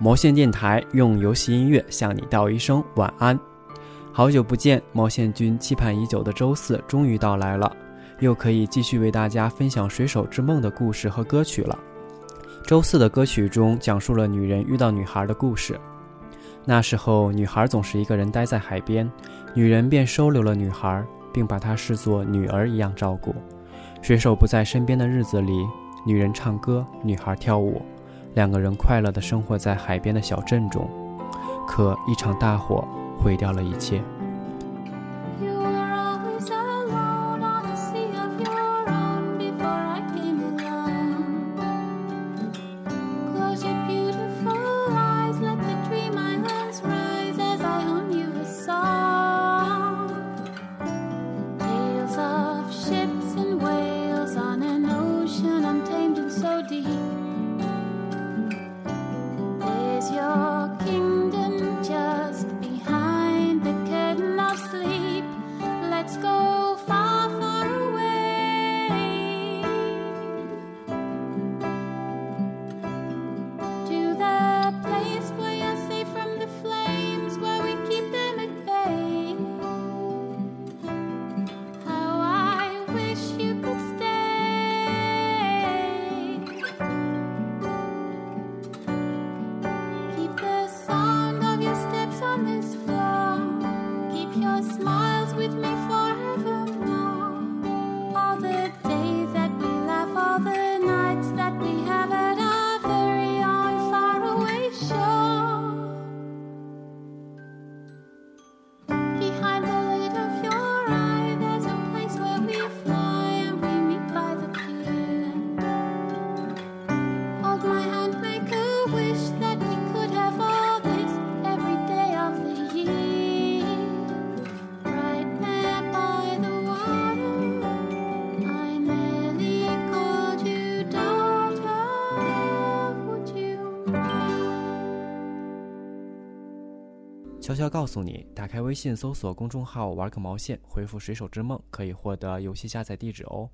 毛线电台用游戏音乐向你道一声晚安。好久不见，毛线君期盼已久的周四终于到来了，又可以继续为大家分享水手之梦的故事和歌曲了。周四的歌曲中讲述了女人遇到女孩的故事。那时候，女孩总是一个人待在海边，女人便收留了女孩，并把她视作女儿一样照顾。水手不在身边的日子里，女人唱歌，女孩跳舞，两个人快乐地生活在海边的小镇中。可一场大火毁掉了一切。悄悄告诉你，打开微信搜索公众号“玩个毛线”，回复“水手之梦”可以获得游戏下载地址哦。